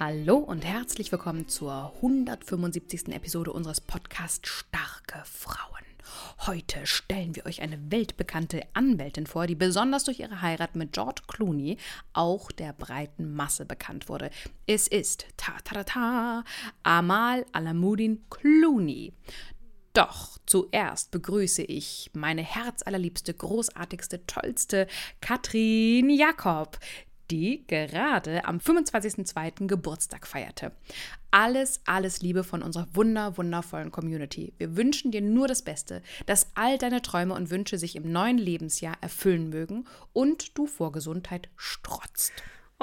Hallo und herzlich willkommen zur 175. Episode unseres Podcasts Starke Frauen. Heute stellen wir euch eine weltbekannte Anwältin vor, die besonders durch ihre Heirat mit George Clooney auch der breiten Masse bekannt wurde. Es ist ta ta ta, ta Amal Alamuddin Clooney. Doch zuerst begrüße ich meine herzallerliebste, großartigste, tollste Katrin Jakob, die gerade am 25.02. Geburtstag feierte. Alles, alles Liebe von unserer wunder, wundervollen Community. Wir wünschen dir nur das Beste, dass all deine Träume und Wünsche sich im neuen Lebensjahr erfüllen mögen und du vor Gesundheit strotzt.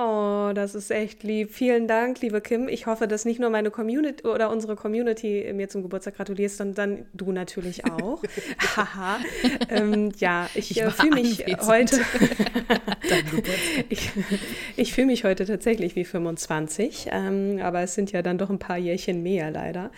Oh, das ist echt lieb. Vielen Dank, liebe Kim. Ich hoffe, dass nicht nur meine Community oder unsere Community mir zum Geburtstag gratuliert, sondern du natürlich auch. Haha. ähm, ja, ich, ich äh, fühle mich heute. ich, ich fühle mich heute tatsächlich wie 25, ähm, aber es sind ja dann doch ein paar Jährchen mehr leider.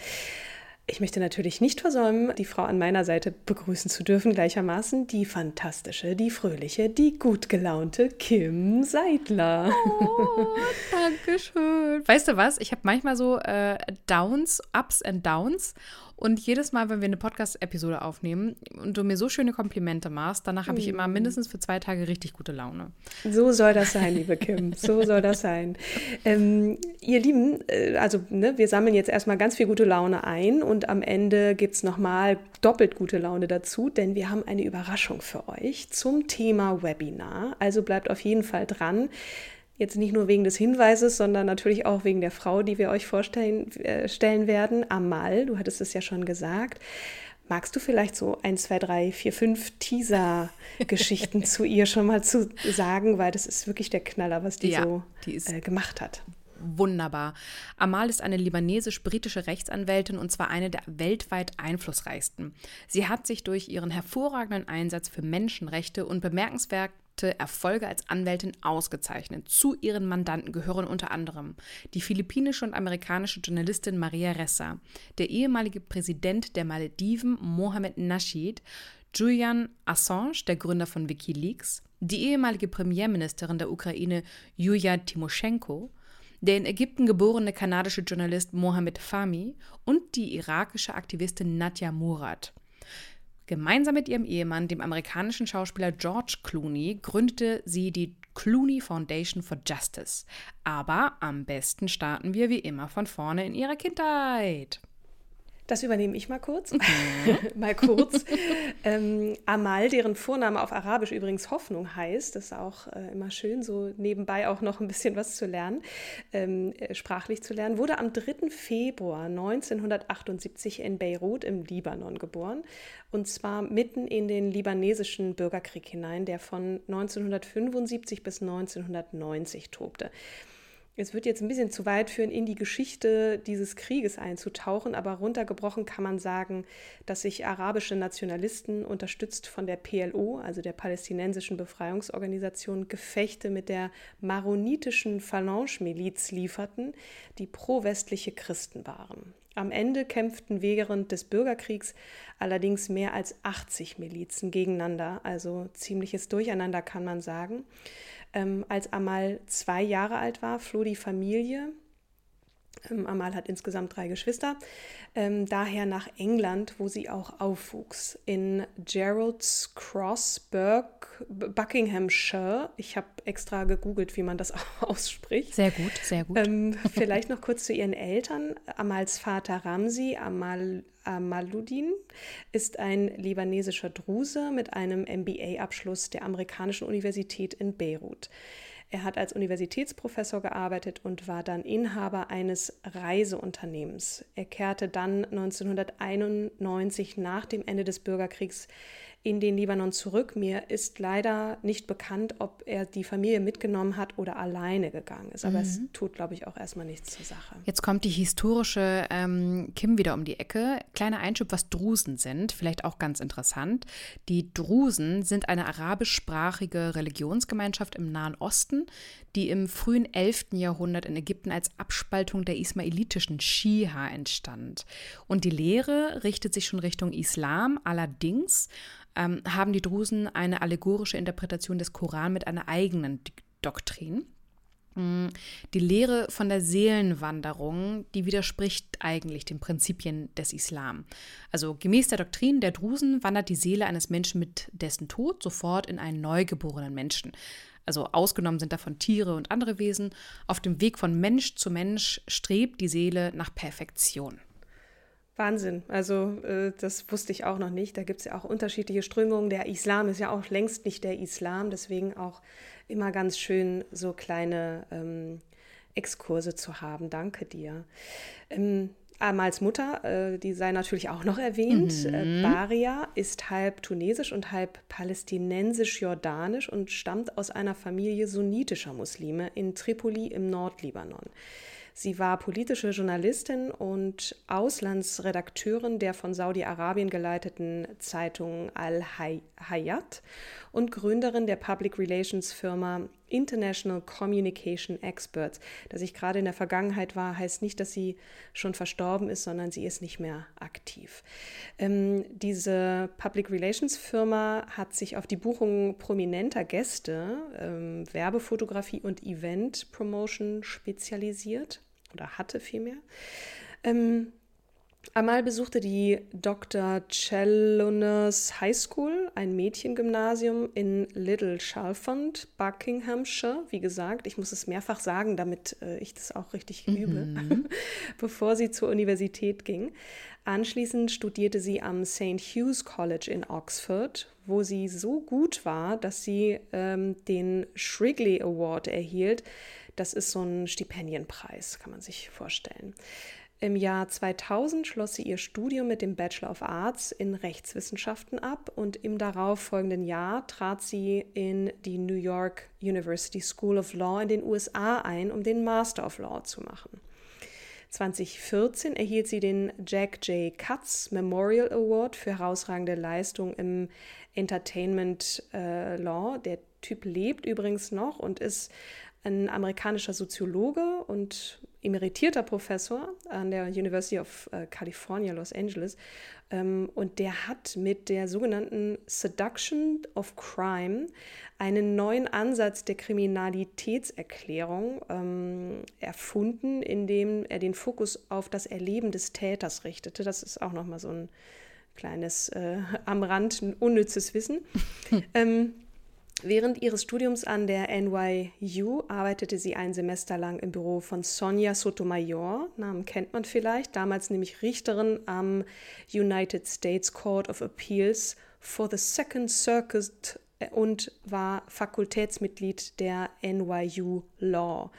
Ich möchte natürlich nicht versäumen, die Frau an meiner Seite begrüßen zu dürfen, gleichermaßen die fantastische, die fröhliche, die gut gelaunte Kim Seidler. Oh, Dankeschön. Weißt du was? Ich habe manchmal so äh, Downs, Ups and Downs. Und jedes Mal, wenn wir eine Podcast-Episode aufnehmen und du mir so schöne Komplimente machst, danach habe ich immer mm. mindestens für zwei Tage richtig gute Laune. So soll das sein, liebe Kim. So soll das sein. Ähm, ihr Lieben, äh, also ne, wir sammeln jetzt erstmal ganz viel gute Laune ein und am Ende gibt es nochmal doppelt gute Laune dazu, denn wir haben eine Überraschung für euch zum Thema Webinar. Also bleibt auf jeden Fall dran. Jetzt nicht nur wegen des Hinweises, sondern natürlich auch wegen der Frau, die wir euch vorstellen äh, stellen werden. Amal, du hattest es ja schon gesagt. Magst du vielleicht so ein, zwei, drei, vier, fünf Teaser-Geschichten zu ihr schon mal zu sagen, weil das ist wirklich der Knaller, was die ja, so die äh, gemacht hat wunderbar. Amal ist eine libanesisch-britische Rechtsanwältin und zwar eine der weltweit einflussreichsten. Sie hat sich durch ihren hervorragenden Einsatz für Menschenrechte und bemerkenswert Erfolge als Anwältin ausgezeichnet. Zu ihren Mandanten gehören unter anderem die philippinische und amerikanische Journalistin Maria Ressa, der ehemalige Präsident der Malediven Mohamed Nasheed, Julian Assange, der Gründer von Wikileaks, die ehemalige Premierministerin der Ukraine Yulia Timoschenko, der in Ägypten geborene kanadische Journalist Mohamed Fahmy und die irakische Aktivistin Nadja Murad. Gemeinsam mit ihrem Ehemann, dem amerikanischen Schauspieler George Clooney, gründete sie die Clooney Foundation for Justice. Aber am besten starten wir wie immer von vorne in ihrer Kindheit. Das übernehme ich mal kurz. Mhm. mal kurz. ähm, Amal, deren Vorname auf Arabisch übrigens Hoffnung heißt, das ist auch äh, immer schön, so nebenbei auch noch ein bisschen was zu lernen, ähm, äh, sprachlich zu lernen, wurde am 3. Februar 1978 in Beirut im Libanon geboren. Und zwar mitten in den libanesischen Bürgerkrieg hinein, der von 1975 bis 1990 tobte. Es wird jetzt ein bisschen zu weit führen, in die Geschichte dieses Krieges einzutauchen, aber runtergebrochen kann man sagen, dass sich arabische Nationalisten, unterstützt von der PLO, also der palästinensischen Befreiungsorganisation, Gefechte mit der maronitischen Phalange-Miliz lieferten, die pro-westliche Christen waren. Am Ende kämpften während des Bürgerkriegs allerdings mehr als 80 Milizen gegeneinander, also ziemliches Durcheinander kann man sagen. Ähm, als Amal zwei Jahre alt war, floh die Familie Ähm, Amal hat insgesamt drei Geschwister, ähm, daher nach England, wo sie auch aufwuchs, in Gerald's Cross, Burke, Buckinghamshire. Ich habe extra gegoogelt, wie man das ausspricht. Sehr gut, sehr gut. Ähm, vielleicht noch kurz zu ihren Eltern. Amals Vater Ramsi Amal, Amaluddin ist ein libanesischer Druse mit einem MBA-Abschluss der amerikanischen Universität in Beirut. Er hat als Universitätsprofessor gearbeitet und war dann Inhaber eines Reiseunternehmens. Er kehrte dann 1991 nach dem Ende des Bürgerkriegs in den Libanon zurück. Mir ist leider nicht bekannt, ob er die Familie mitgenommen hat oder alleine gegangen ist. Aber mhm. es tut, glaube ich, auch erstmal nichts zur Sache. Jetzt kommt die historische ähm, Kim wieder um die Ecke. Kleiner Einschub, was Drusen sind, vielleicht auch ganz interessant. Die Drusen sind eine arabischsprachige Religionsgemeinschaft im Nahen Osten, die im frühen 11. Jahrhundert in Ägypten als Abspaltung der ismailitischen Shia entstand. Und die Lehre richtet sich schon Richtung Islam, allerdings ähm, haben die Drusen eine allegorische Interpretation des Koran mit einer eigenen Doktrin. Mm, die Lehre von der Seelenwanderung, die widerspricht eigentlich den Prinzipien des Islam. Also gemäß der Doktrin der Drusen wandert die Seele eines Menschen mit dessen Tod sofort in einen neugeborenen Menschen. Also ausgenommen sind davon Tiere und andere Wesen. Auf dem Weg von Mensch zu Mensch strebt die Seele nach Perfektion. Wahnsinn. Also äh, das wusste ich auch noch nicht. Da gibt es ja auch unterschiedliche Strömungen. Der Islam ist ja auch längst nicht der Islam. Deswegen auch immer ganz schön, so kleine ähm, Exkurse zu haben. Danke dir. Ähm, Amals Mutter, äh, die sei natürlich auch noch erwähnt. Mhm. Äh, Baria ist halb tunesisch und halb palästinensisch-jordanisch und stammt aus einer Familie sunnitischer Muslime in Tripoli im Nordlibanon. Sie war politische Journalistin und Auslandsredakteurin der von Saudi-Arabien geleiteten Zeitung Al-Hayat und Gründerin der Public Relations Firma International Communication Experts. Dass ich gerade in der Vergangenheit war, heißt nicht, dass sie schon verstorben ist, sondern sie ist nicht mehr aktiv. Ähm, diese Public Relations Firma hat sich auf die Buchung prominenter Gäste, ähm, Werbefotografie und Event Promotion spezialisiert oder hatte vielmehr. Ähm, Amal besuchte die Dr. Challoner's High School, ein Mädchengymnasium in Little Chalfont, Buckinghamshire. Wie gesagt, ich muss es mehrfach sagen, damit äh, ich das auch richtig mhm. übe, bevor sie zur Universität ging. Anschließend studierte sie am St. Hugh's College in Oxford, wo sie so gut war, dass sie ähm, den Shrigley Award erhielt. Das ist so ein Stipendienpreis, kann man sich vorstellen. Im Jahr 2000 schloss sie ihr Studium mit dem Bachelor of Arts in Rechtswissenschaften ab und im darauffolgenden Jahr trat sie in die New York University School of Law in den USA ein, um den Master of Law zu machen. 2014 erhielt sie den Jack J. Katz Memorial Award für herausragende Leistung im Entertainment äh, Law. Der Typ lebt übrigens noch und ist ein amerikanischer Soziologe und emeritierter Professor an der University of äh, California, Los Angeles. Ähm, und der hat mit der sogenannten Seduction of Crime einen neuen Ansatz der Kriminalitätserklärung ähm, erfunden, indem er den Fokus auf das Erleben des Täters richtete. Das ist auch nochmal so ein kleines äh, am Rand unnützes Wissen. ähm, Während ihres Studiums an der NYU arbeitete sie ein Semester lang im Büro von Sonja Sotomayor, Namen kennt man vielleicht, damals nämlich Richterin am United States Court of Appeals for the Second Circuit und war Fakultätsmitglied der NYU Law.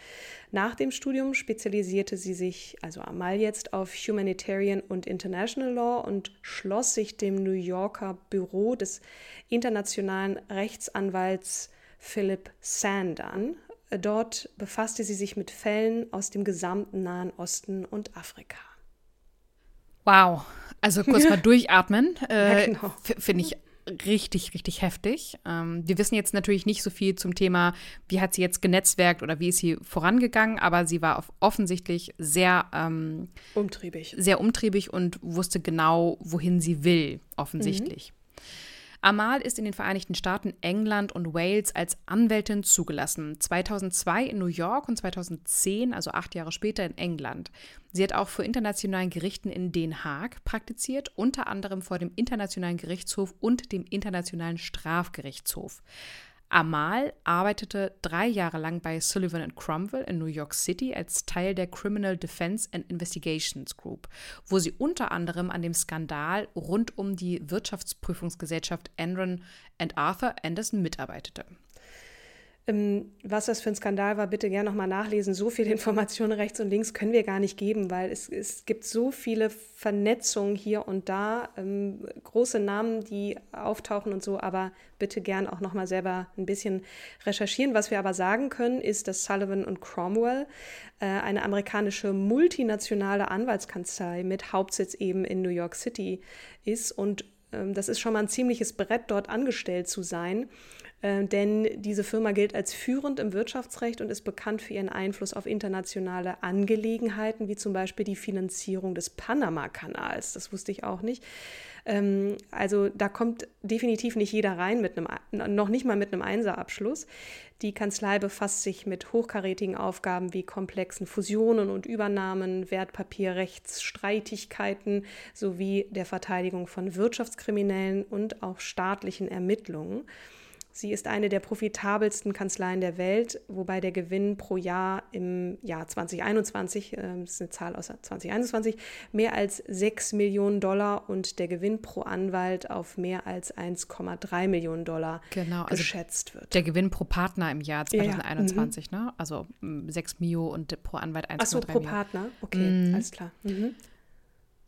Nach dem Studium spezialisierte sie sich, also Amal jetzt, auf Humanitarian und International Law und schloss sich dem New Yorker Büro des internationalen Rechtsanwalts Philip Sand an. Dort befasste sie sich mit Fällen aus dem gesamten Nahen Osten und Afrika. Wow, also kurz mal durchatmen. Äh, ja, genau. Finde ich richtig, richtig heftig. Ähm, wir wissen jetzt natürlich nicht so viel zum Thema, wie hat sie jetzt genetzwerkt oder wie ist sie vorangegangen, aber sie war offensichtlich sehr ähm, umtriebig. Sehr umtriebig und wusste genau, wohin sie will, offensichtlich. Mhm. Amal ist in den Vereinigten Staaten, England und Wales als Anwältin zugelassen. 2002 in New York und 2010, also acht Jahre später, in England. Sie hat auch vor internationalen Gerichten in Den Haag praktiziert, unter anderem vor dem Internationalen Gerichtshof und dem Internationalen Strafgerichtshof. Amal arbeitete drei Jahre lang bei Sullivan Cromwell in New York City als Teil der Criminal Defense and Investigations Group, wo sie unter anderem an dem Skandal rund um die Wirtschaftsprüfungsgesellschaft Enron and Arthur Anderson mitarbeitete. Ähm, was das für ein Skandal war, bitte gerne nochmal nachlesen. So viele Informationen rechts und links können wir gar nicht geben, weil es, es gibt so viele Vernetzungen hier und da, ähm, große Namen, die auftauchen und so, aber bitte gern auch nochmal selber ein bisschen recherchieren. Was wir aber sagen können, ist, dass Sullivan und Cromwell äh, eine amerikanische multinationale Anwaltskanzlei mit Hauptsitz eben in New York City ist und ähm, das ist schon mal ein ziemliches Brett, dort angestellt zu sein. Äh, denn diese Firma gilt als führend im Wirtschaftsrecht und ist bekannt für ihren Einfluss auf internationale Angelegenheiten, wie zum Beispiel die Finanzierung des Panama-Kanals. Das wusste ich auch nicht. Ähm, also da kommt definitiv nicht jeder rein mit einem, noch nicht mal mit einem Einserabschluss. Die Kanzlei befasst sich mit hochkarätigen Aufgaben wie komplexen Fusionen und Übernahmen, Wertpapierrechtsstreitigkeiten sowie der Verteidigung von Wirtschaftskriminellen und auch staatlichen Ermittlungen. Sie ist eine der profitabelsten Kanzleien der Welt, wobei der Gewinn pro Jahr im Jahr 2021, äh, das ist eine Zahl aus 2021, mehr als 6 Millionen Dollar und der Gewinn pro Anwalt auf mehr als 1,3 Millionen Dollar genau, also geschätzt wird. Der Gewinn pro Partner im Jahr 2021, ja, ja. Mhm. ne? Also 6 Mio und pro Anwalt 1,3 Millionen. Achso, pro Mio. Partner, okay, mhm. alles klar. Mhm.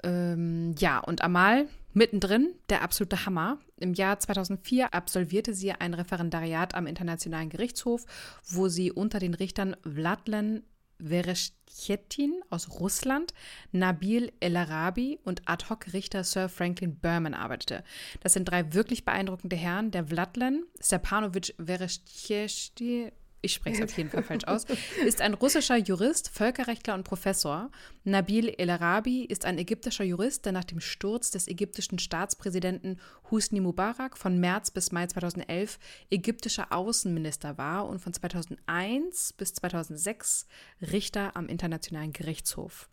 Ähm, ja, und Amal mittendrin, der absolute Hammer. Im Jahr 2004 absolvierte sie ein Referendariat am Internationalen Gerichtshof, wo sie unter den Richtern Vladlen Vereshchetin aus Russland, Nabil El-Arabi und Ad-Hoc-Richter Sir Franklin Berman arbeitete. Das sind drei wirklich beeindruckende Herren. Der Vladlen, Stepanovic Vereshchetin, ich spreche es auf jeden Fall falsch aus, ist ein russischer Jurist, Völkerrechtler und Professor. Nabil El-Arabi ist ein ägyptischer Jurist, der nach dem Sturz des ägyptischen Staatspräsidenten Husni Mubarak von März bis Mai 2011 ägyptischer Außenminister war und von 2001 bis 2006 Richter am Internationalen Gerichtshof.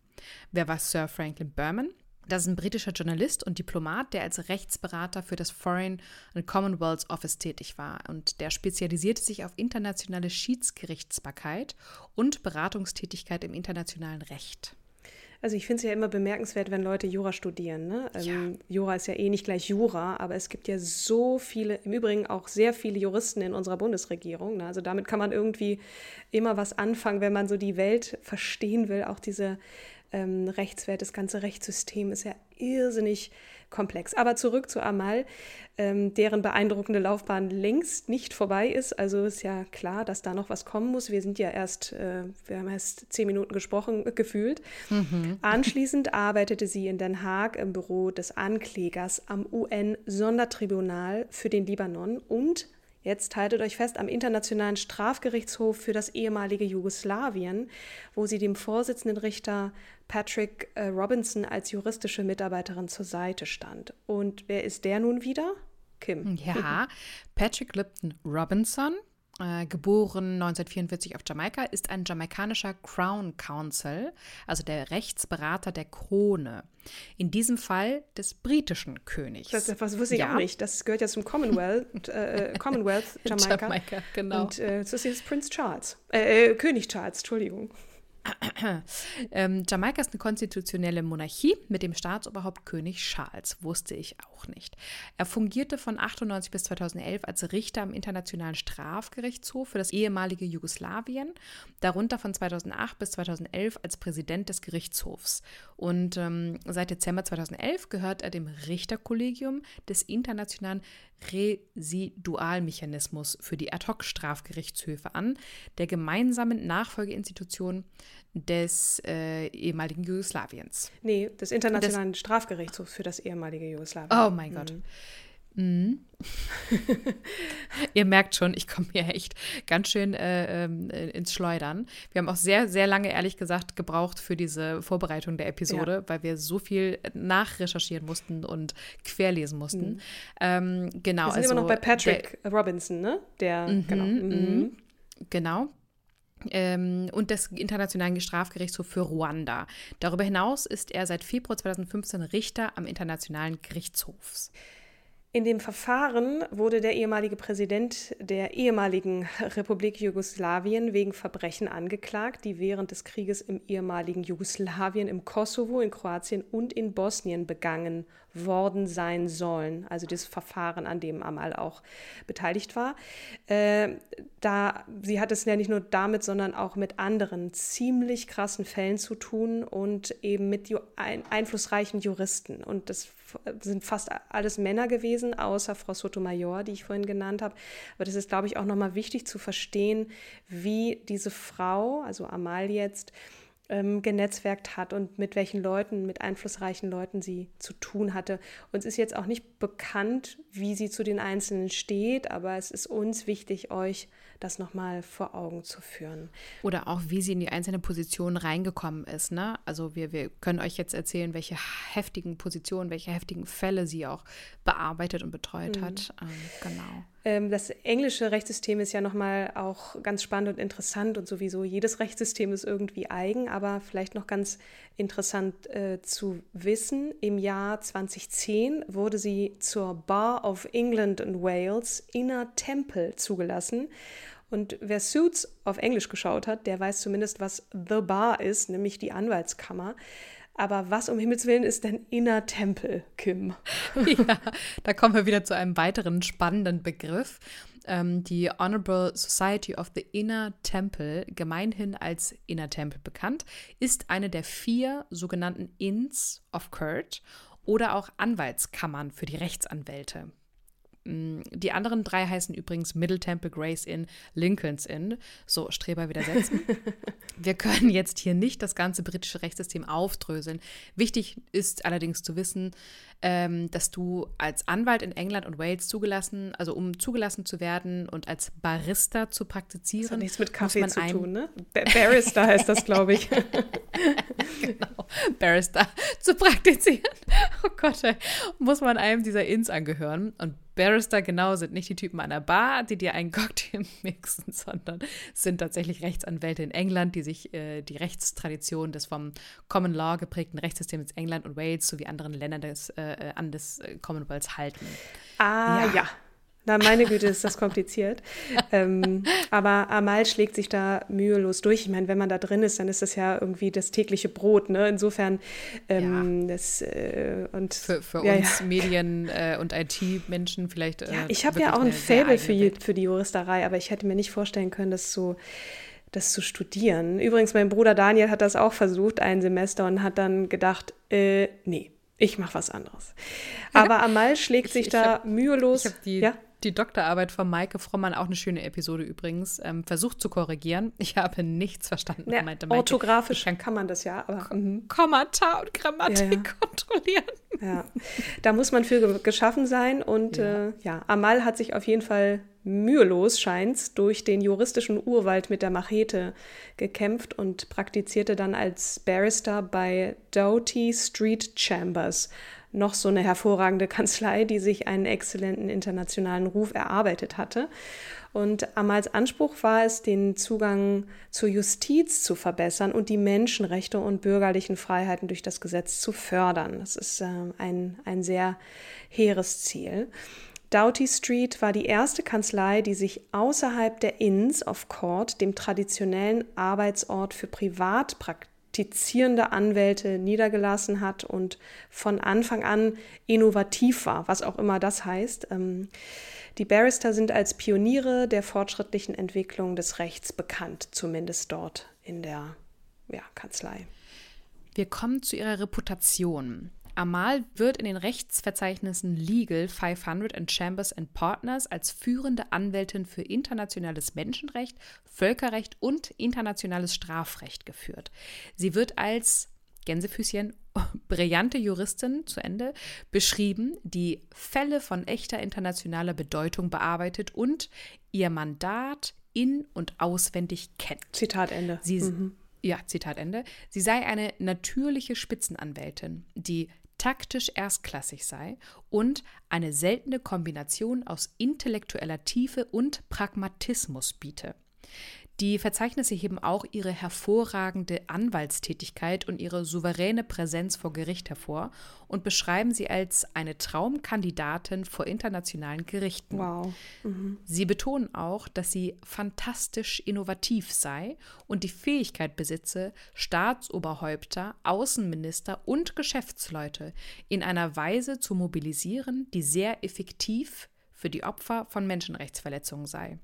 Wer war Sir Franklin Berman? Das ist ein britischer Journalist und Diplomat, der als Rechtsberater für das Foreign and Commonwealth Office tätig war. Und der spezialisierte sich auf internationale Schiedsgerichtsbarkeit und Beratungstätigkeit im internationalen Recht. Also ich finde es ja immer bemerkenswert, wenn Leute Jura studieren. Ne? Ja. Ähm, Jura ist ja eh nicht gleich Jura, aber es gibt ja so viele, im Übrigen auch sehr viele Juristen in unserer Bundesregierung. Ne? Also damit kann man irgendwie immer was anfangen, wenn man so die Welt verstehen will, auch diese ähm, Rechtswert, das ganze Rechtssystem ist ja irrsinnig komplex. Aber zurück zu Amal, ähm, deren beeindruckende Laufbahn längst nicht vorbei ist. Also ist ja klar, dass da noch was kommen muss. Wir sind ja erst, äh, wir haben erst zehn Minuten gesprochen, äh, gefühlt. Mhm. Anschließend arbeitete sie in Den Haag im Büro des Anklägers am UN-Sondertribunal für den Libanon und Jetzt haltet euch fest am Internationalen Strafgerichtshof für das ehemalige Jugoslawien, wo sie dem Vorsitzenden Richter Patrick äh, Robinson als juristische Mitarbeiterin zur Seite stand. Und wer ist der nun wieder? Kim. Ja, Patrick Lipton Robinson äh, geboren 1944 auf Jamaika, ist ein jamaikanischer Crown Counsel, also der Rechtsberater der Krone. In diesem Fall des britischen Königs. Das, das wusste ich ja. auch nicht. Das gehört ja zum Commonwealth, äh, äh Commonwealth Jamaika. Jamaika, genau. Und äh, das ist jetzt Prince Charles. Äh, äh, König Charles, Entschuldigung. ähm, Jamaika ist eine konstitutionelle Monarchie mit dem Staatsoberhaupt König Charles, wusste ich auch nicht. Er fungierte von 98 bis 2011 als Richter am Internationalen Strafgerichtshof für das ehemalige Jugoslawien, darunter von 2008 bis 2011 als Präsident des Gerichtshofs. Und ähm, seit Dezember 2011 gehört er dem Richterkollegium des Internationalen Residualmechanismus für die Ad-hoc-Strafgerichtshöfe an, der gemeinsamen Nachfolgeinstitution des äh, ehemaligen Jugoslawiens. Nee, des Internationalen des, Strafgerichtshofs für das ehemalige Jugoslawien. Oh mein Gott. Mhm. Mhm. Ihr merkt schon, ich komme hier echt ganz schön äh, äh, ins Schleudern. Wir haben auch sehr, sehr lange, ehrlich gesagt, gebraucht für diese Vorbereitung der Episode, ja. weil wir so viel nachrecherchieren mussten und querlesen mussten. Mhm. Ähm, genau. Wir sind also, immer noch bei Patrick der, Robinson, ne? Der, mhm, genau. Mhm. mhm. Genau. Ähm, und des Internationalen Strafgerichtshofs für Ruanda. Darüber hinaus ist er seit Februar 2015 Richter am Internationalen Gerichtshof. In dem Verfahren wurde der ehemalige Präsident der ehemaligen Republik Jugoslawien wegen Verbrechen angeklagt, die während des Krieges im ehemaligen Jugoslawien, im Kosovo, in Kroatien und in Bosnien begangen worden sein sollen. Also das Verfahren, an dem Amal auch beteiligt war. Äh, da, sie hat es ja nicht nur damit, sondern auch mit anderen ziemlich krassen Fällen zu tun und eben mit ju ein, einflussreichen Juristen. Und das sind fast alles Männer gewesen, außer Frau Sotomayor, die ich vorhin genannt habe. Aber das ist, glaube ich, auch nochmal wichtig zu verstehen, wie diese Frau, also Amal jetzt, ähm, genetzwerkt hat und mit welchen Leuten, mit einflussreichen Leuten sie zu tun hatte. Uns ist jetzt auch nicht bekannt, wie sie zu den Einzelnen steht, aber es ist uns wichtig, euch das nochmal vor Augen zu führen. Oder auch, wie sie in die einzelne Position reingekommen ist. Ne? Also wir, wir können euch jetzt erzählen, welche heftigen Positionen, welche heftigen Fälle sie auch bearbeitet und betreut mhm. hat. Ähm, genau. Ähm, das englische Rechtssystem ist ja nochmal auch ganz spannend und interessant und sowieso jedes Rechtssystem ist irgendwie eigen, aber vielleicht noch ganz interessant äh, zu wissen. Im Jahr 2010 wurde sie zur Bar of England and Wales Inner Temple zugelassen. Und wer Suits auf Englisch geschaut hat, der weiß zumindest, was The Bar ist, nämlich die Anwaltskammer. Aber was um Himmels Willen ist denn Inner Temple, Kim? ja, da kommen wir wieder zu einem weiteren spannenden Begriff. Ähm, die Honorable Society of the Inner Temple, gemeinhin als Inner Temple bekannt, ist eine der vier sogenannten Inns of Court oder auch Anwaltskammern für die Rechtsanwälte. Mm, die anderen drei heißen übrigens Middle Temple, Grace Inn, Lincoln's Inn. So, Streber widersetzen. Wir können jetzt hier nicht das ganze britische Rechtssystem aufdröseln. Wichtig ist allerdings zu wissen, ähm, dass du als Anwalt in England und Wales zugelassen, also um zugelassen zu werden und als Barista zu praktizieren. Das hat nichts mit Kaffee zu tun, ne? Barista heißt das, glaube ich. genau, Barista zu praktizieren. Oh Gott, ey. muss man einem dieser Inns angehören. Und Barrister genau sind nicht die Typen an der Bar, die dir einen Cocktail mixen, sondern sind tatsächlich Rechtsanwälte in England, die sich äh, die Rechtstradition des vom Common Law geprägten Rechtssystems England und Wales sowie anderen Ländern des, äh, an des äh, Commonwealths halten. Ah, ja. ja. Na, meine Güte, ist das kompliziert. ähm, aber Amal schlägt sich da mühelos durch. Ich meine, wenn man da drin ist, dann ist das ja irgendwie das tägliche Brot. Ne? Insofern, ähm, ja. das äh, und für, für ja, uns ja. Medien- äh, und IT-Menschen vielleicht. Äh, ja, ich habe ja auch ein Faible für, für die Juristerei, aber ich hätte mir nicht vorstellen können, dass so das zu studieren. Übrigens, mein Bruder Daniel hat das auch versucht, ein Semester, und hat dann gedacht, äh, nee, ich mache was anderes. Aber Amal schlägt sich ich, ich da hab, mühelos. Ich habe die, ja? Die Doktorarbeit von Maike Frommann, auch eine schöne Episode übrigens, ähm, versucht zu korrigieren. Ich habe nichts verstanden, ja, meinte Maike. Orthografisch kann, kann man das ja. Aber, K mhm. Kommata und Grammatik ja, ja. kontrollieren. Ja, da muss man für geschaffen sein. Und ja. Äh, ja, Amal hat sich auf jeden Fall mühelos, scheint durch den juristischen Urwald mit der Machete gekämpft und praktizierte dann als Barrister bei Doughty Street Chambers noch so eine hervorragende Kanzlei, die sich einen exzellenten internationalen Ruf erarbeitet hatte. Und Amals Anspruch war es, den Zugang zur Justiz zu verbessern und die Menschenrechte und bürgerlichen Freiheiten durch das Gesetz zu fördern. Das ist äh, ein, ein sehr hehres Ziel. Doughty Street war die erste Kanzlei, die sich außerhalb der Inns of Court, dem traditionellen Arbeitsort für Privatpraktiker, praktizierende Anwälte niedergelassen hat und von Anfang an innovativ war, was auch immer das heißt. Ähm, die Barrister sind als Pioniere der fortschrittlichen Entwicklung des Rechts bekannt, zumindest dort in der ja, Kanzlei. Wir kommen zu ihrer Reputation. Amal wird in den Rechtsverzeichnissen Legal 500 and Chambers and Partners als führende Anwältin für internationales Menschenrecht, Völkerrecht und internationales Strafrecht geführt. Sie wird als Gänsefüßchen, brillante Juristin zu Ende, beschrieben, die Fälle von echter internationaler Bedeutung bearbeitet und ihr Mandat in- und auswendig kennt. Zitat Ende. Sie, mhm. Ja, Zitat Ende. Sie sei eine natürliche Spitzenanwältin, die taktisch erstklassig sei und eine seltene Kombination aus intellektueller Tiefe und Pragmatismus biete. Die Verzeichnisse heben auch ihre hervorragende Anwaltstätigkeit und ihre souveräne Präsenz vor Gericht hervor und beschreiben sie als eine Traumkandidatin vor internationalen Gerichten. Wow. Mhm. Sie betonen auch, dass sie fantastisch innovativ sei und die Fähigkeit besitze, Staatsoberhäupter, Außenminister und Geschäftsleute in einer Weise zu mobilisieren, die sehr effektiv für die Opfer von Menschenrechtsverletzungen sei.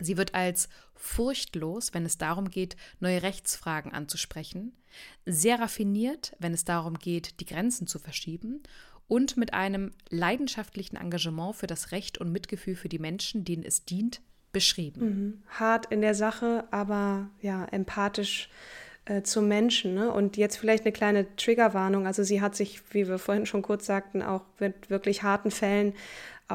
Sie wird als furchtlos, wenn es darum geht, neue Rechtsfragen anzusprechen, sehr raffiniert, wenn es darum geht, die Grenzen zu verschieben und mit einem leidenschaftlichen Engagement für das Recht und Mitgefühl für die Menschen, denen es dient, beschrieben. Mhm. Hart in der Sache, aber ja, empathisch äh, zum Menschen. Ne? Und jetzt vielleicht eine kleine Triggerwarnung. Also sie hat sich, wie wir vorhin schon kurz sagten, auch mit wirklich harten Fällen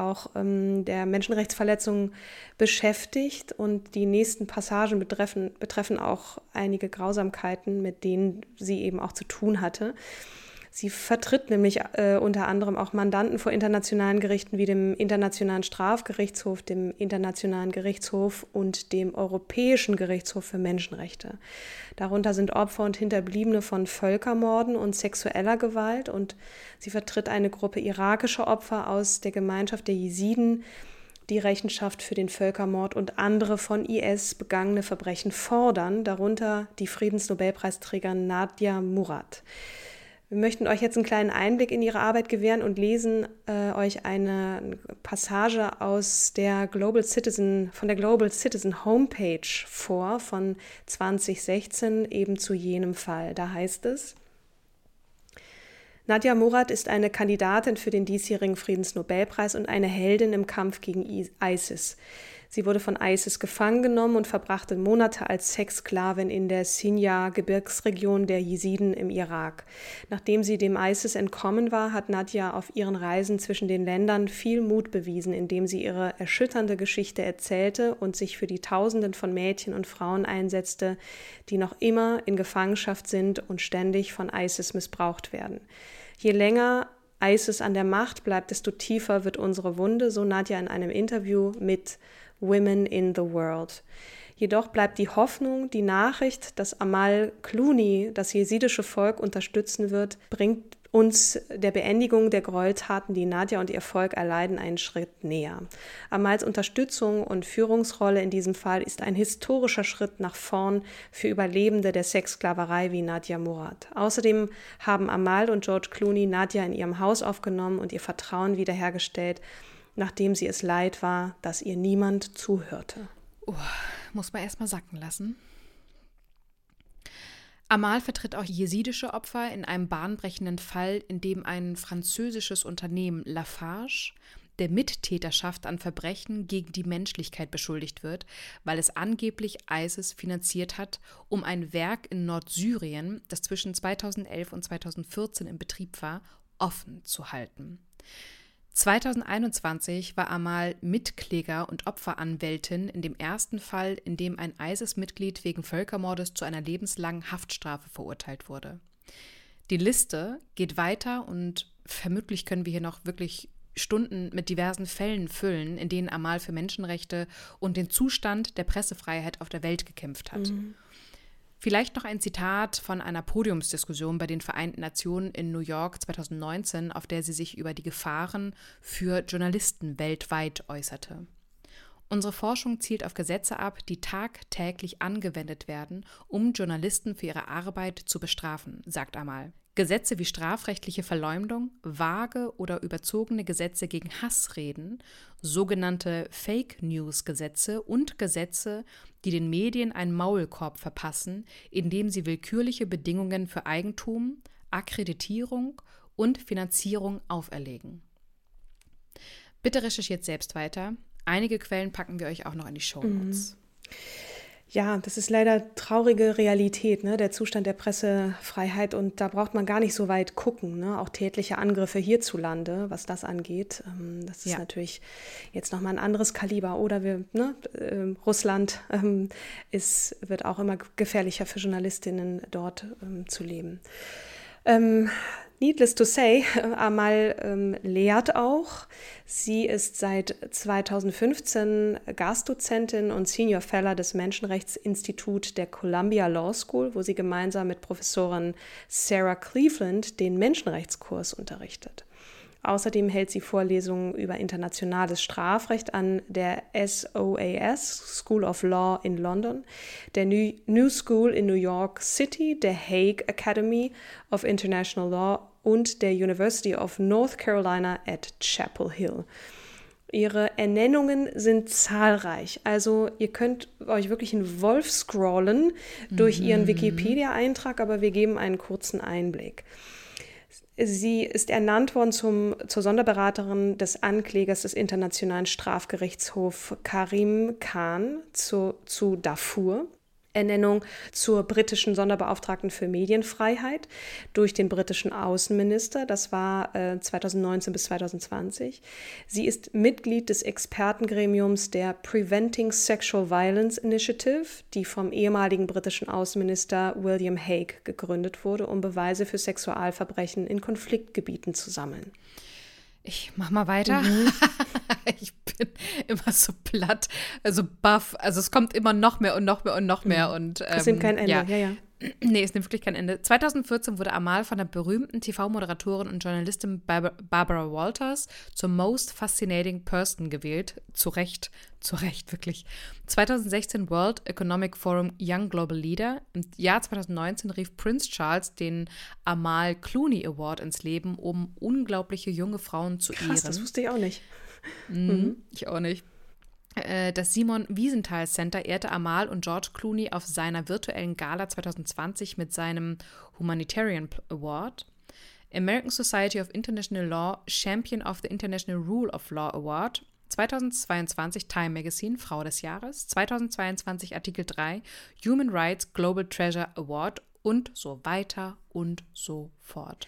auch ähm, der Menschenrechtsverletzungen beschäftigt und die nächsten Passagen betreffen, betreffen auch einige Grausamkeiten, mit denen sie eben auch zu tun hatte. Sie vertritt nämlich äh, unter anderem auch Mandanten vor internationalen Gerichten wie dem Internationalen Strafgerichtshof, dem Internationalen Gerichtshof und dem Europäischen Gerichtshof für Menschenrechte. Darunter sind Opfer und Hinterbliebene von Völkermorden und sexueller Gewalt und sie vertritt eine Gruppe irakischer Opfer aus der Gemeinschaft der Jesiden, die Rechenschaft für den Völkermord und andere von IS begangene Verbrechen fordern, darunter die Friedensnobelpreisträgerin Nadia Murad. Wir möchten euch jetzt einen kleinen Einblick in ihre Arbeit gewähren und lesen äh, euch eine Passage aus der Global Citizen, von der Global Citizen Homepage vor von 2016 eben zu jenem Fall. Da heißt es, Nadja Murad ist eine Kandidatin für den diesjährigen Friedensnobelpreis und eine Heldin im Kampf gegen ISIS. Sie wurde von ISIS gefangen genommen und verbrachte Monate als Sexsklavin in der Sinjar-Gebirgsregion der Jesiden im Irak. Nachdem sie dem ISIS entkommen war, hat Nadja auf ihren Reisen zwischen den Ländern viel Mut bewiesen, indem sie ihre erschütternde Geschichte erzählte und sich für die Tausenden von Mädchen und Frauen einsetzte, die noch immer in Gefangenschaft sind und ständig von ISIS missbraucht werden. Je länger ISIS an der Macht bleibt, desto tiefer wird unsere Wunde, so Nadja in einem Interview mit Women in the World. Jedoch bleibt die Hoffnung, die Nachricht, dass Amal Clooney das jesidische Volk unterstützen wird, bringt uns der Beendigung der Gräueltaten, die Nadja und ihr Volk erleiden, einen Schritt näher. Amals Unterstützung und Führungsrolle in diesem Fall ist ein historischer Schritt nach vorn für Überlebende der Sexsklaverei wie Nadja Murad. Außerdem haben Amal und George Clooney Nadja in ihrem Haus aufgenommen und ihr Vertrauen wiederhergestellt nachdem sie es leid war, dass ihr niemand zuhörte. Oh, muss man erstmal sacken lassen. Amal vertritt auch jesidische Opfer in einem bahnbrechenden Fall, in dem ein französisches Unternehmen Lafarge der Mittäterschaft an Verbrechen gegen die Menschlichkeit beschuldigt wird, weil es angeblich ISIS finanziert hat, um ein Werk in Nordsyrien, das zwischen 2011 und 2014 in Betrieb war, offen zu halten. 2021 war Amal Mitkläger und Opferanwältin in dem ersten Fall, in dem ein ISIS-Mitglied wegen Völkermordes zu einer lebenslangen Haftstrafe verurteilt wurde. Die Liste geht weiter und vermutlich können wir hier noch wirklich Stunden mit diversen Fällen füllen, in denen Amal für Menschenrechte und den Zustand der Pressefreiheit auf der Welt gekämpft hat. Mhm. Vielleicht noch ein Zitat von einer Podiumsdiskussion bei den Vereinten Nationen in New York 2019, auf der sie sich über die Gefahren für Journalisten weltweit äußerte. Unsere Forschung zielt auf Gesetze ab, die tagtäglich angewendet werden, um Journalisten für ihre Arbeit zu bestrafen, sagt Amal. Gesetze wie strafrechtliche Verleumdung, vage oder überzogene Gesetze gegen Hassreden, sogenannte Fake News Gesetze und Gesetze, die den Medien einen Maulkorb verpassen, indem sie willkürliche Bedingungen für Eigentum, Akkreditierung und Finanzierung auferlegen. Bitte recherchiert selbst weiter. Einige Quellen packen wir euch auch noch in die Show Notes. Mhm. Ja, das ist leider traurige Realität, ne? der Zustand der Pressefreiheit. Und da braucht man gar nicht so weit gucken. Ne? Auch tätliche Angriffe hierzulande, was das angeht. Ähm, das ist ja. natürlich jetzt nochmal ein anderes Kaliber. Oder wir, ne? äh, Russland ähm, ist, wird auch immer gefährlicher für Journalistinnen dort ähm, zu leben. Needless to say, Amal ähm, lehrt auch. Sie ist seit 2015 Gastdozentin und Senior Fellow des Menschenrechtsinstituts der Columbia Law School, wo sie gemeinsam mit Professorin Sarah Cleveland den Menschenrechtskurs unterrichtet. Außerdem hält sie Vorlesungen über internationales Strafrecht an der SOAS School of Law in London, der New School in New York City, der Hague Academy of International Law und der University of North Carolina at Chapel Hill. Ihre Ernennungen sind zahlreich. Also ihr könnt euch wirklich einen Wolf scrollen durch mhm. ihren Wikipedia-Eintrag, aber wir geben einen kurzen Einblick. Sie ist ernannt worden zum, zur Sonderberaterin des Anklägers des Internationalen Strafgerichtshofs Karim Khan zu, zu Darfur. Ernennung zur britischen Sonderbeauftragten für Medienfreiheit durch den britischen Außenminister. Das war äh, 2019 bis 2020. Sie ist Mitglied des Expertengremiums der Preventing Sexual Violence Initiative, die vom ehemaligen britischen Außenminister William Hague gegründet wurde, um Beweise für Sexualverbrechen in Konfliktgebieten zu sammeln. Ich mach mal weiter. Mhm. ich bin immer so platt, also buff. Also es kommt immer noch mehr und noch mehr und noch mehr. Mhm. Und, ähm, es nimmt kein Ende, ja, ja. ja. Nee, es nimmt wirklich kein Ende. 2014 wurde Amal von der berühmten TV-Moderatorin und Journalistin Barbara Walters zur Most Fascinating Person gewählt. Zu Recht, zu Recht, wirklich. 2016 World Economic Forum Young Global Leader. Im Jahr 2019 rief Prince Charles den Amal Clooney Award ins Leben, um unglaubliche junge Frauen zu Krass, ehren. Das wusste ich auch nicht. Mhm, ich auch nicht. Äh, das Simon Wiesenthal Center ehrte Amal und George Clooney auf seiner virtuellen Gala 2020 mit seinem Humanitarian Award. American Society of International Law Champion of the International Rule of Law Award. 2022 Time Magazine Frau des Jahres. 2022 Artikel 3 Human Rights Global Treasure Award und so weiter und so fort.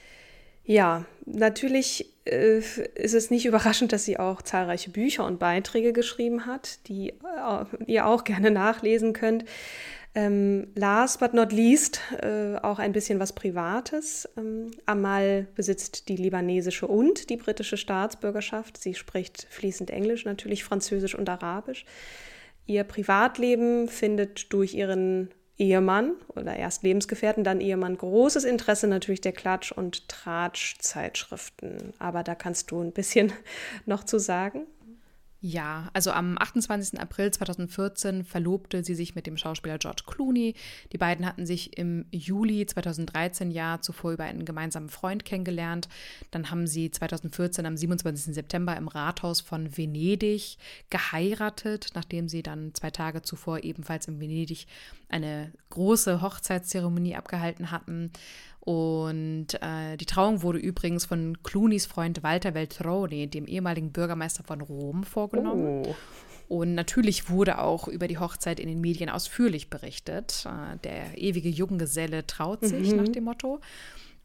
Ja, natürlich äh, ist es nicht überraschend, dass sie auch zahlreiche Bücher und Beiträge geschrieben hat, die äh, ihr auch gerne nachlesen könnt. Ähm, last but not least äh, auch ein bisschen was Privates. Ähm, Amal besitzt die libanesische und die britische Staatsbürgerschaft. Sie spricht fließend Englisch, natürlich Französisch und Arabisch. Ihr Privatleben findet durch ihren Ehemann oder erst Lebensgefährten, dann Ehemann großes Interesse natürlich der Klatsch- und Tratsch-Zeitschriften. Aber da kannst du ein bisschen noch zu sagen. Ja, also am 28. April 2014 verlobte sie sich mit dem Schauspieler George Clooney. Die beiden hatten sich im Juli 2013 Jahr zuvor über einen gemeinsamen Freund kennengelernt. Dann haben sie 2014 am 27. September im Rathaus von Venedig geheiratet, nachdem sie dann zwei Tage zuvor ebenfalls in Venedig eine große Hochzeitszeremonie abgehalten hatten. Und äh, die Trauung wurde übrigens von Clooneys Freund Walter Veltroni, dem ehemaligen Bürgermeister von Rom, vorgenommen. Oh. Und natürlich wurde auch über die Hochzeit in den Medien ausführlich berichtet. Äh, der ewige Junggeselle traut sich mhm. nach dem Motto.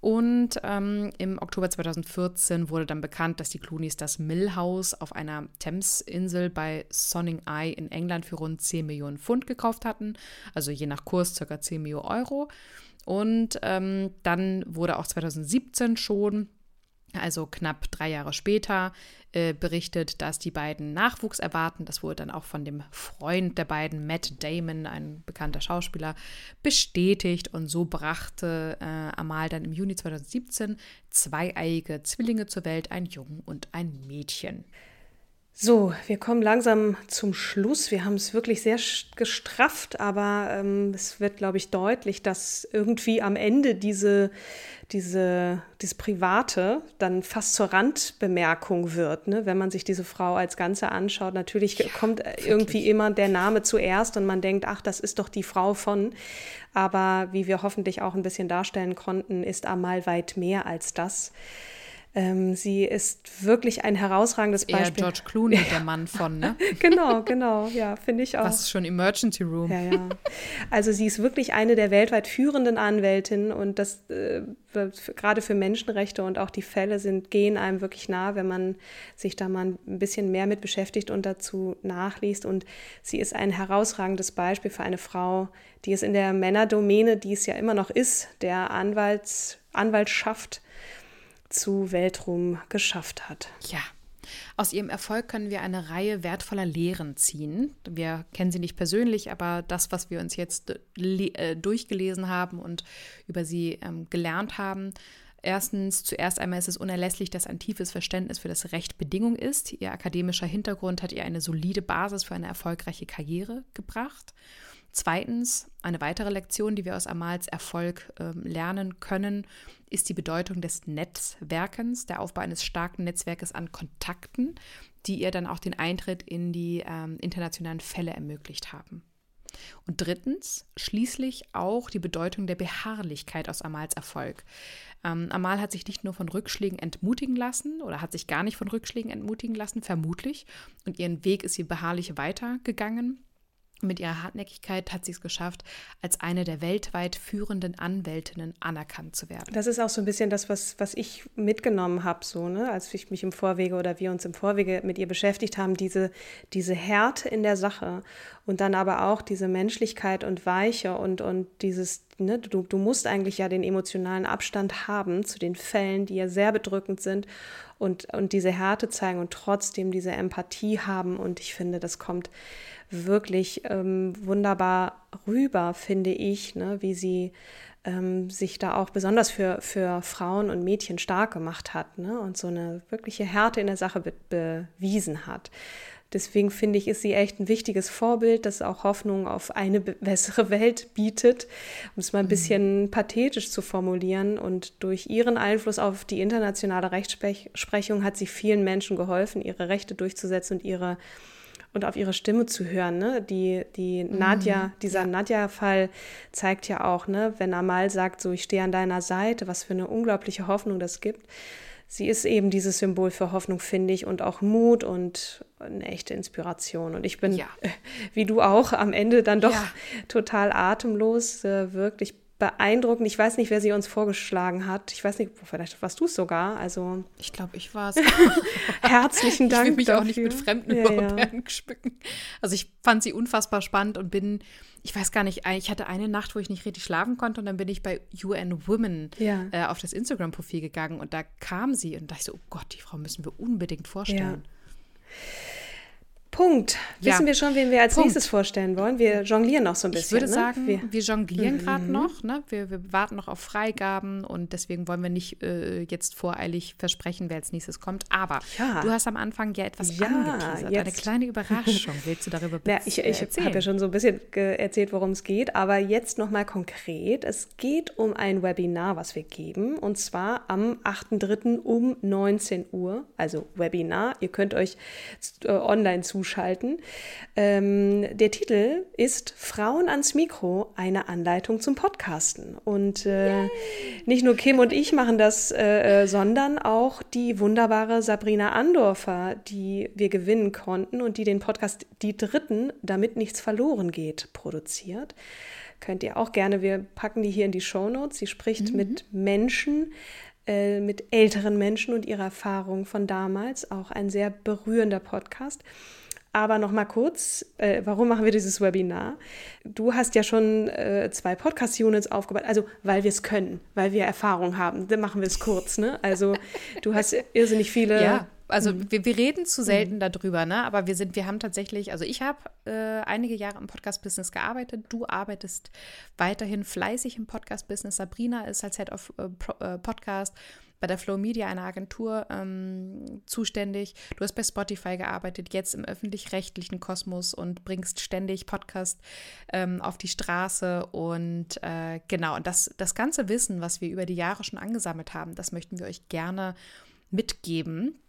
Und ähm, im Oktober 2014 wurde dann bekannt, dass die Clooneys das Millhaus auf einer Thames-Insel bei Sonning Eye in England für rund 10 Millionen Pfund gekauft hatten. Also je nach Kurs ca. 10 Millionen Euro. Und ähm, dann wurde auch 2017 schon, also knapp drei Jahre später, äh, berichtet, dass die beiden Nachwuchs erwarten. Das wurde dann auch von dem Freund der beiden, Matt Damon, ein bekannter Schauspieler, bestätigt. Und so brachte äh, Amal dann im Juni 2017 zweieiige Zwillinge zur Welt, ein Jungen und ein Mädchen. So, wir kommen langsam zum Schluss. Wir haben es wirklich sehr gestrafft, aber ähm, es wird, glaube ich, deutlich, dass irgendwie am Ende diese, diese, dieses Private dann fast zur Randbemerkung wird, ne? wenn man sich diese Frau als Ganze anschaut. Natürlich ja, kommt wirklich. irgendwie immer der Name zuerst und man denkt, ach, das ist doch die Frau von. Aber wie wir hoffentlich auch ein bisschen darstellen konnten, ist Amal weit mehr als das. Ähm, sie ist wirklich ein herausragendes Eher Beispiel. George Clooney, der Mann von, ne? genau, genau, ja, finde ich auch. Was ist schon Emergency Room? Ja, ja. Also sie ist wirklich eine der weltweit führenden Anwältinnen und das äh, gerade für Menschenrechte und auch die Fälle sind, gehen einem wirklich nah, wenn man sich da mal ein bisschen mehr mit beschäftigt und dazu nachliest. Und sie ist ein herausragendes Beispiel für eine Frau, die es in der Männerdomäne, die es ja immer noch ist, der Anwalts, Anwaltschaft zu Weltruhm geschafft hat. Ja. Aus ihrem Erfolg können wir eine Reihe wertvoller Lehren ziehen. Wir kennen sie nicht persönlich, aber das, was wir uns jetzt äh, durchgelesen haben und über sie ähm, gelernt haben, Erstens, zuerst einmal ist es unerlässlich, dass ein tiefes Verständnis für das Recht Bedingung ist. Ihr akademischer Hintergrund hat ihr eine solide Basis für eine erfolgreiche Karriere gebracht. Zweitens, eine weitere Lektion, die wir aus Amals Erfolg äh, lernen können, ist die Bedeutung des Netzwerkens, der Aufbau eines starken Netzwerkes an Kontakten, die ihr dann auch den Eintritt in die ähm, internationalen Fälle ermöglicht haben. Und drittens, schließlich auch die Bedeutung der Beharrlichkeit aus Amals Erfolg. Ähm, Amal hat sich nicht nur von Rückschlägen entmutigen lassen oder hat sich gar nicht von Rückschlägen entmutigen lassen, vermutlich. Und ihren Weg ist sie beharrlich weitergegangen. Mit ihrer Hartnäckigkeit hat sie es geschafft, als eine der weltweit führenden Anwältinnen anerkannt zu werden. Das ist auch so ein bisschen das, was, was ich mitgenommen habe, so, ne, als ich mich im Vorwege oder wir uns im Vorwege mit ihr beschäftigt haben, diese, diese Härte in der Sache und dann aber auch diese Menschlichkeit und Weiche und, und dieses, ne, du, du musst eigentlich ja den emotionalen Abstand haben zu den Fällen, die ja sehr bedrückend sind und, und diese Härte zeigen und trotzdem diese Empathie haben. Und ich finde, das kommt wirklich ähm, wunderbar rüber, finde ich, ne, wie sie ähm, sich da auch besonders für, für Frauen und Mädchen stark gemacht hat ne, und so eine wirkliche Härte in der Sache be bewiesen hat. Deswegen finde ich, ist sie echt ein wichtiges Vorbild, das auch Hoffnung auf eine bessere Welt bietet, um es mal ein mhm. bisschen mhm. pathetisch zu formulieren. Und durch ihren Einfluss auf die internationale Rechtsprechung hat sie vielen Menschen geholfen, ihre Rechte durchzusetzen und ihre und auf ihre Stimme zu hören. Ne? Die, die mhm. Nadja, dieser Nadja-Fall zeigt ja auch, ne, wenn Amal sagt, so ich stehe an deiner Seite, was für eine unglaubliche Hoffnung das gibt. Sie ist eben dieses Symbol für Hoffnung, finde ich, und auch Mut und eine echte Inspiration. Und ich bin, ja. wie du auch, am Ende dann doch ja. total atemlos, äh, wirklich beeindruckend. Ich weiß nicht, wer sie uns vorgeschlagen hat. Ich weiß nicht, vielleicht warst du es sogar. Also ich glaube, ich war es. Herzlichen Dank. Ich will mich dafür. auch nicht mit fremden ja, Lorbeeren ja. schmücken. Also ich fand sie unfassbar spannend und bin, ich weiß gar nicht, ich hatte eine Nacht, wo ich nicht richtig schlafen konnte und dann bin ich bei UN Women ja. äh, auf das Instagram-Profil gegangen und da kam sie und dachte ich so, oh Gott, die Frau müssen wir unbedingt vorstellen. Punkt. Ja. Wissen wir schon, wen wir als Punkt. nächstes vorstellen wollen? Wir jonglieren noch so ein bisschen. Ich würde ne? sagen, wir, wir jonglieren mhm. gerade noch. Ne? Wir, wir, warten noch auf Freigaben und deswegen wollen wir nicht äh, jetzt voreilig versprechen, wer als nächstes kommt. Aber ja. du hast am Anfang ja etwas ja, angeteasert, jetzt. eine kleine Überraschung. Willst du darüber ja, Ich, ich habe ja schon so ein bisschen erzählt, worum es geht, aber jetzt nochmal konkret. Es geht um ein Webinar, was wir geben und zwar am 8.3. um 19 Uhr. Also Webinar. Ihr könnt euch äh, online zuschauen zuschalten. Ähm, der Titel ist Frauen ans Mikro, eine Anleitung zum Podcasten. Und äh, nicht nur Kim und ich machen das, äh, äh, sondern auch die wunderbare Sabrina Andorfer, die wir gewinnen konnten und die den Podcast Die Dritten, damit nichts verloren geht, produziert könnt ihr auch gerne, wir packen die hier in die Show Notes. Sie spricht mhm. mit Menschen, äh, mit älteren Menschen und ihrer Erfahrung von damals. Auch ein sehr berührender Podcast. Aber noch mal kurz, äh, warum machen wir dieses Webinar? Du hast ja schon äh, zwei Podcast-Units aufgebaut, also weil wir es können, weil wir Erfahrung haben. Dann machen wir es kurz, ne? Also du hast irrsinnig viele. Ja. Also mhm. wir, wir, reden zu selten mhm. darüber, ne? Aber wir sind, wir haben tatsächlich, also ich habe äh, einige Jahre im Podcast-Business gearbeitet. Du arbeitest weiterhin fleißig im Podcast-Business. Sabrina ist als Head of äh, äh, Podcast bei der Flow Media, einer Agentur, ähm, zuständig. Du hast bei Spotify gearbeitet, jetzt im öffentlich-rechtlichen Kosmos und bringst ständig Podcast ähm, auf die Straße. Und äh, genau, und das, das ganze Wissen, was wir über die Jahre schon angesammelt haben, das möchten wir euch gerne mitgeben.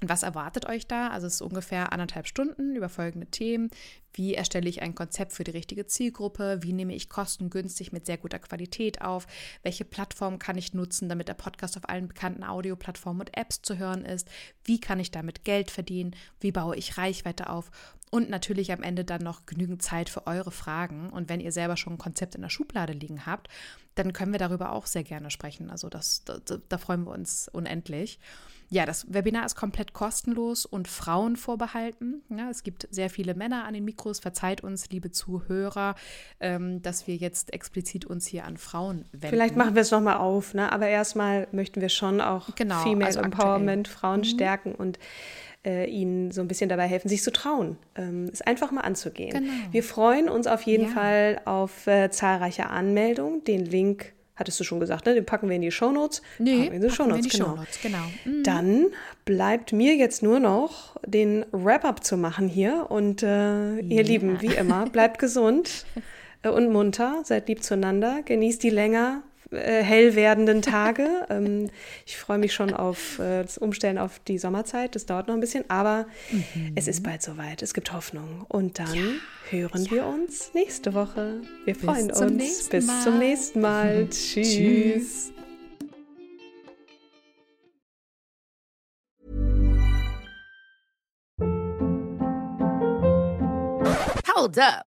Und was erwartet euch da? Also es ist ungefähr anderthalb Stunden über folgende Themen. Wie erstelle ich ein Konzept für die richtige Zielgruppe? Wie nehme ich kostengünstig mit sehr guter Qualität auf? Welche Plattform kann ich nutzen, damit der Podcast auf allen bekannten Audioplattformen und Apps zu hören ist? Wie kann ich damit Geld verdienen? Wie baue ich Reichweite auf? Und natürlich am Ende dann noch genügend Zeit für eure Fragen. Und wenn ihr selber schon ein Konzept in der Schublade liegen habt, dann können wir darüber auch sehr gerne sprechen. Also das, da, da freuen wir uns unendlich. Ja, das Webinar ist komplett kostenlos und Frauen vorbehalten. Ja, es gibt sehr viele Männer an den Mikros. Verzeiht uns, liebe Zuhörer, ähm, dass wir jetzt explizit uns hier an Frauen wenden. Vielleicht machen wir es nochmal auf, ne? aber erstmal möchten wir schon auch genau, Female also Empowerment, aktuell. Frauen mhm. stärken und äh, ihnen so ein bisschen dabei helfen, sich zu trauen, ähm, es einfach mal anzugehen. Genau. Wir freuen uns auf jeden ja. Fall auf äh, zahlreiche Anmeldungen. Den Link hattest du schon gesagt, ne? den packen wir in die Shownotes. Nee, in die Shownotes, genau. Shownotes, genau. Mhm. Dann bleibt mir jetzt nur noch den Wrap-up zu machen hier und äh, ihr Lieben, wie immer, bleibt gesund äh, und munter, seid lieb zueinander, genießt die länger äh, hell werdenden Tage. ähm, ich freue mich schon auf äh, das Umstellen auf die Sommerzeit. Das dauert noch ein bisschen, aber mhm. es ist bald soweit. Es gibt Hoffnung. Und dann ja. hören ja. wir uns nächste Woche. Wir Bis freuen uns. Bis Mal. zum nächsten Mal. Tschüss. Tschüss. Hold up.